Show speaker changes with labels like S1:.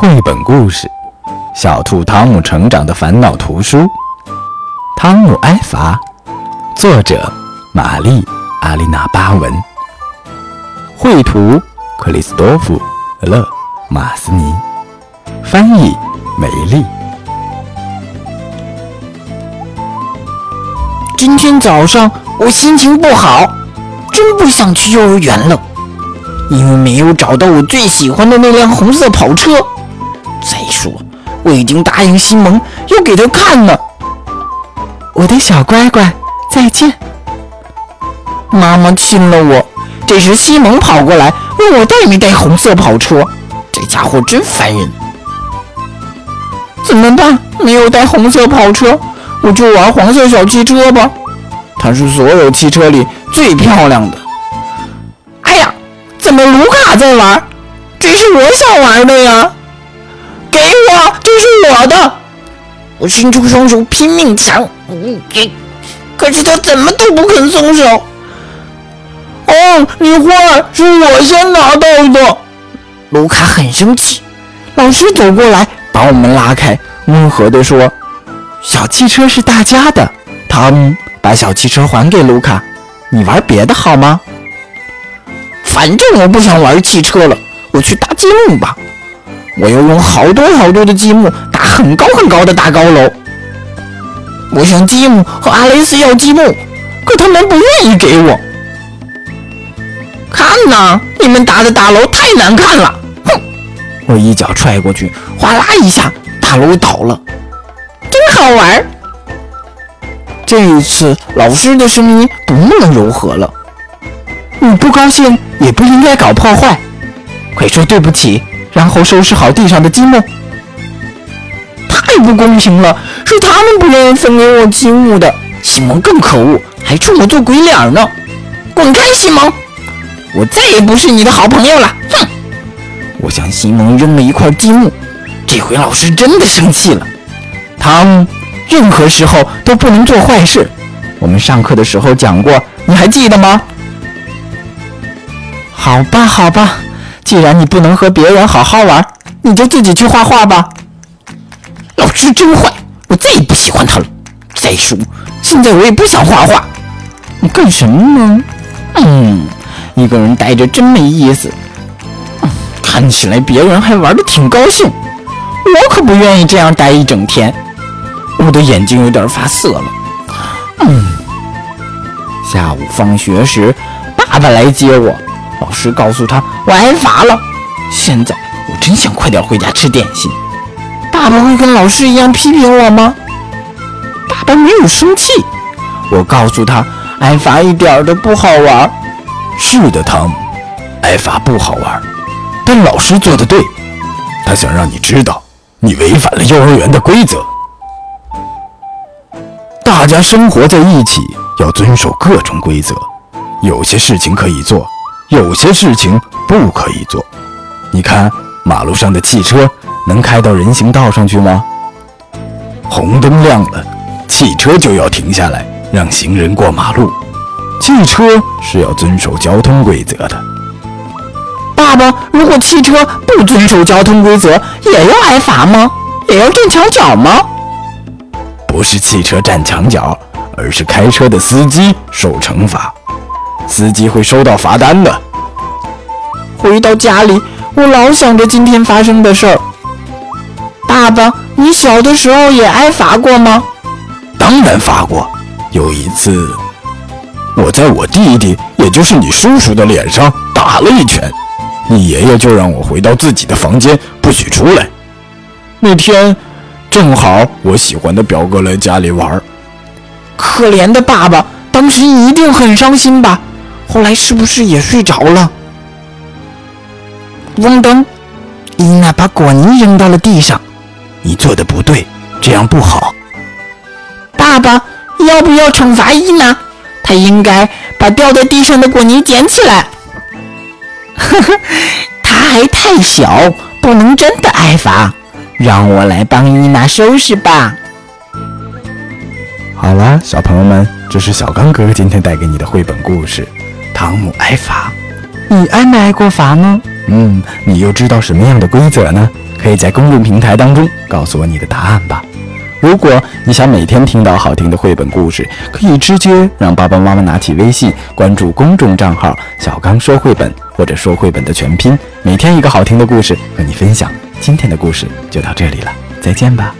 S1: 绘本故事《小兔汤姆成长的烦恼》图书，汤姆·埃法，作者玛丽·阿丽娜·巴文，绘图克里斯多夫·勒马斯尼，翻译梅丽。
S2: 今天早上我心情不好，真不想去幼儿园了，因为没有找到我最喜欢的那辆红色跑车。再说，我已经答应西蒙要给他看呢。
S1: 我的小乖乖，再见。
S2: 妈妈亲了我。这时，西蒙跑过来问我带没带红色跑车。这家伙真烦人。怎么办？没有带红色跑车，我就玩黄色小汽车吧。它是所有汽车里最漂亮的。哎呀，怎么卢卡在玩？这是我想玩的呀。给我，这是我的！我伸出双手拼命抢，给，可是他怎么都不肯松手。哦，你坏，是我先拿到的！卢卡很生气。老师走过来，把我们拉开，温和地说：“
S1: 小汽车是大家的。”汤姆，把小汽车还给卢卡，你玩别的好吗？
S2: 反正我不想玩汽车了，我去搭积木吧。我要用好多好多的积木搭很高很高的大高楼。我向积木和阿雷斯要积木，可他们不愿意给我。看呐，你们搭的大楼太难看了！哼！我一脚踹过去，哗啦一下，大楼倒了。真好玩。这一次，老师的声音不那么柔和了。
S1: 你不高兴也不应该搞破坏，快说对不起。然后收拾好地上的积木。
S2: 太不公平了，是他们不愿意分给我积木的。西蒙更可恶，还冲我做鬼脸呢！滚开，西蒙！我再也不是你的好朋友了。哼！我向西蒙扔了一块积木。这回老师真的生气了。
S1: 汤，任何时候都不能做坏事。我们上课的时候讲过，你还记得吗？好吧，好吧。既然你不能和别人好好玩，你就自己去画画吧。
S2: 老师真坏，我再也不喜欢他了。再说，现在我也不想画画。你干什么呢？嗯，一个人待着真没意思。看起来别人还玩的挺高兴，我可不愿意这样待一整天。我的眼睛有点发涩了。嗯，下午放学时，爸爸来接我。老师告诉他我挨罚了，现在我真想快点回家吃点心。爸爸会跟老师一样批评我吗？爸爸没有生气。我告诉他挨罚一点都不好玩。
S1: 是的，汤姆，挨罚不好玩，但老师做的对，他想让你知道你违反了幼儿园的规则。大家生活在一起，要遵守各种规则，有些事情可以做。有些事情不可以做。你看，马路上的汽车能开到人行道上去吗？红灯亮了，汽车就要停下来，让行人过马路。汽车是要遵守交通规则的。
S2: 爸爸，如果汽车不遵守交通规则，也要挨罚吗？也要站墙角吗？
S1: 不是汽车站墙角，而是开车的司机受惩罚。司机会收到罚单的。
S2: 回到家里，我老想着今天发生的事儿。爸爸，你小的时候也挨罚过吗？
S1: 当然罚过。有一次，我在我弟弟，也就是你叔叔的脸上打了一拳，你爷爷就让我回到自己的房间，不许出来。那天正好我喜欢的表哥来家里玩。
S2: 可怜的爸爸，当时一定很伤心吧？后来是不是也睡着了？嗡噔，伊娜把果泥扔到了地上。
S1: 你做的不对，这样不好。
S2: 爸爸，要不要惩罚伊娜？她应该把掉在地上的果泥捡起来。呵呵，她还太小，不能真的挨罚。让我来帮伊娜收拾吧。
S1: 好了，小朋友们，这是小刚哥哥今天带给你的绘本故事。汤姆挨罚，
S2: 你挨没挨过罚呢？
S1: 嗯，你又知道什么样的规则呢？可以在公众平台当中告诉我你的答案吧。如果你想每天听到好听的绘本故事，可以直接让爸爸妈妈拿起微信关注公众账号“小刚说绘本”或者“说绘本”的全拼，每天一个好听的故事和你分享。今天的故事就到这里了，再见吧。